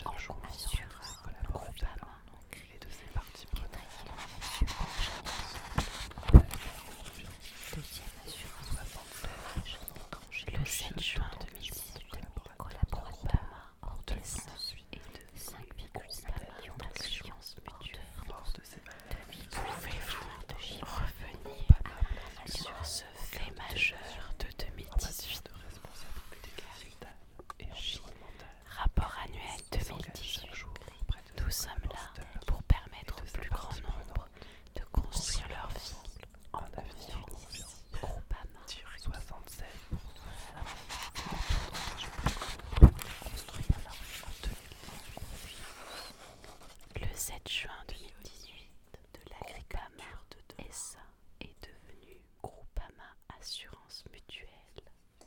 jour collabore 7 juin